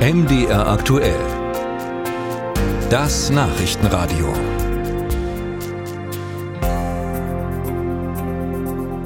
MDR aktuell. Das Nachrichtenradio.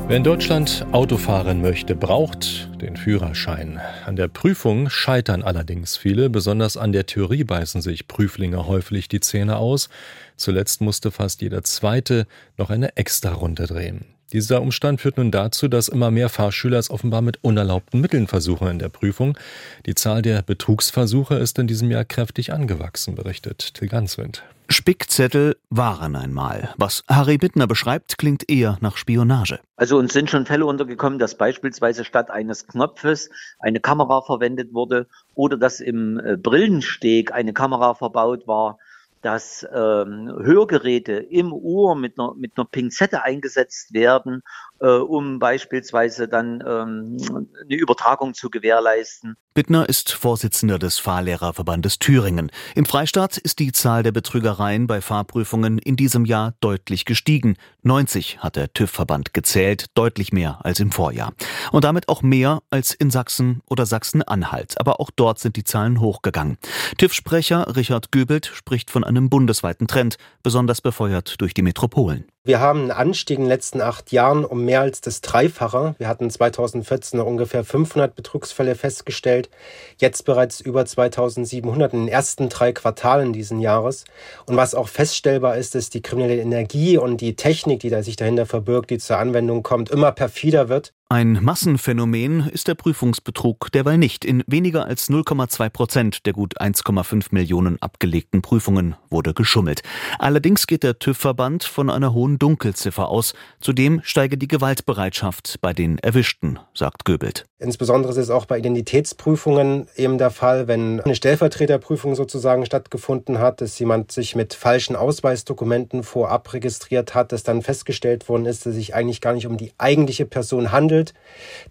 Wer in Deutschland Auto fahren möchte, braucht den Führerschein. An der Prüfung scheitern allerdings viele, besonders an der Theorie beißen sich Prüflinge häufig die Zähne aus. Zuletzt musste fast jeder zweite noch eine Extra-Runde drehen. Dieser Umstand führt nun dazu, dass immer mehr Fahrschüler es offenbar mit unerlaubten Mitteln versuchen in der Prüfung. Die Zahl der Betrugsversuche ist in diesem Jahr kräftig angewachsen, berichtet Till Ganswind. Spickzettel waren einmal. Was Harry Bittner beschreibt, klingt eher nach Spionage. Also uns sind schon Fälle untergekommen, dass beispielsweise statt eines Knopfes eine Kamera verwendet wurde oder dass im äh, Brillensteg eine Kamera verbaut war dass ähm, Hörgeräte im Ohr mit einer, mit einer Pinzette eingesetzt werden, äh, um beispielsweise dann ähm, eine Übertragung zu gewährleisten. Bittner ist Vorsitzender des Fahrlehrerverbandes Thüringen. Im Freistaat ist die Zahl der Betrügereien bei Fahrprüfungen in diesem Jahr deutlich gestiegen. 90 hat der TÜV-Verband gezählt, deutlich mehr als im Vorjahr. Und damit auch mehr als in Sachsen oder Sachsen-Anhalt. Aber auch dort sind die Zahlen hochgegangen. TÜV-Sprecher Richard Göbelt spricht von einem bundesweiten Trend, besonders befeuert durch die Metropolen. Wir haben einen Anstieg in den letzten acht Jahren um mehr als das Dreifache. Wir hatten 2014 noch ungefähr 500 Betrugsfälle festgestellt, jetzt bereits über 2700 in den ersten drei Quartalen diesen Jahres. Und was auch feststellbar ist, ist die kriminelle Energie und die Technik, die da sich dahinter verbirgt, die zur Anwendung kommt, immer perfider wird. Ein Massenphänomen ist der Prüfungsbetrug derweil nicht. In weniger als 0,2 Prozent der gut 1,5 Millionen abgelegten Prüfungen wurde geschummelt. Allerdings geht der TÜV-Verband von einer hohen Dunkelziffer aus. Zudem steige die Gewaltbereitschaft bei den Erwischten, sagt Göbelt. Insbesondere ist es auch bei Identitätsprüfungen eben der Fall, wenn eine Stellvertreterprüfung sozusagen stattgefunden hat, dass jemand sich mit falschen Ausweisdokumenten vorab registriert hat, dass dann festgestellt worden ist, dass sich eigentlich gar nicht um die eigentliche Person handelt.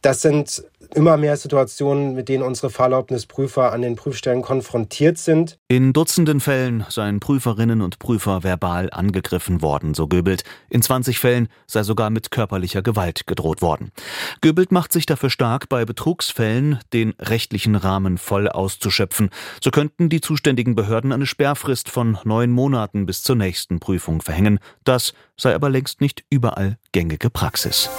Das sind immer mehr Situationen, mit denen unsere Fahrerlaubnisprüfer an den Prüfstellen konfrontiert sind. In Dutzenden Fällen seien Prüferinnen und Prüfer verbal angegriffen worden, so Göbelt. In 20 Fällen sei sogar mit körperlicher Gewalt gedroht worden. Göbelt macht sich dafür stark, bei Betrugsfällen den rechtlichen Rahmen voll auszuschöpfen. So könnten die zuständigen Behörden eine Sperrfrist von neun Monaten bis zur nächsten Prüfung verhängen. Das sei aber längst nicht überall gängige Praxis.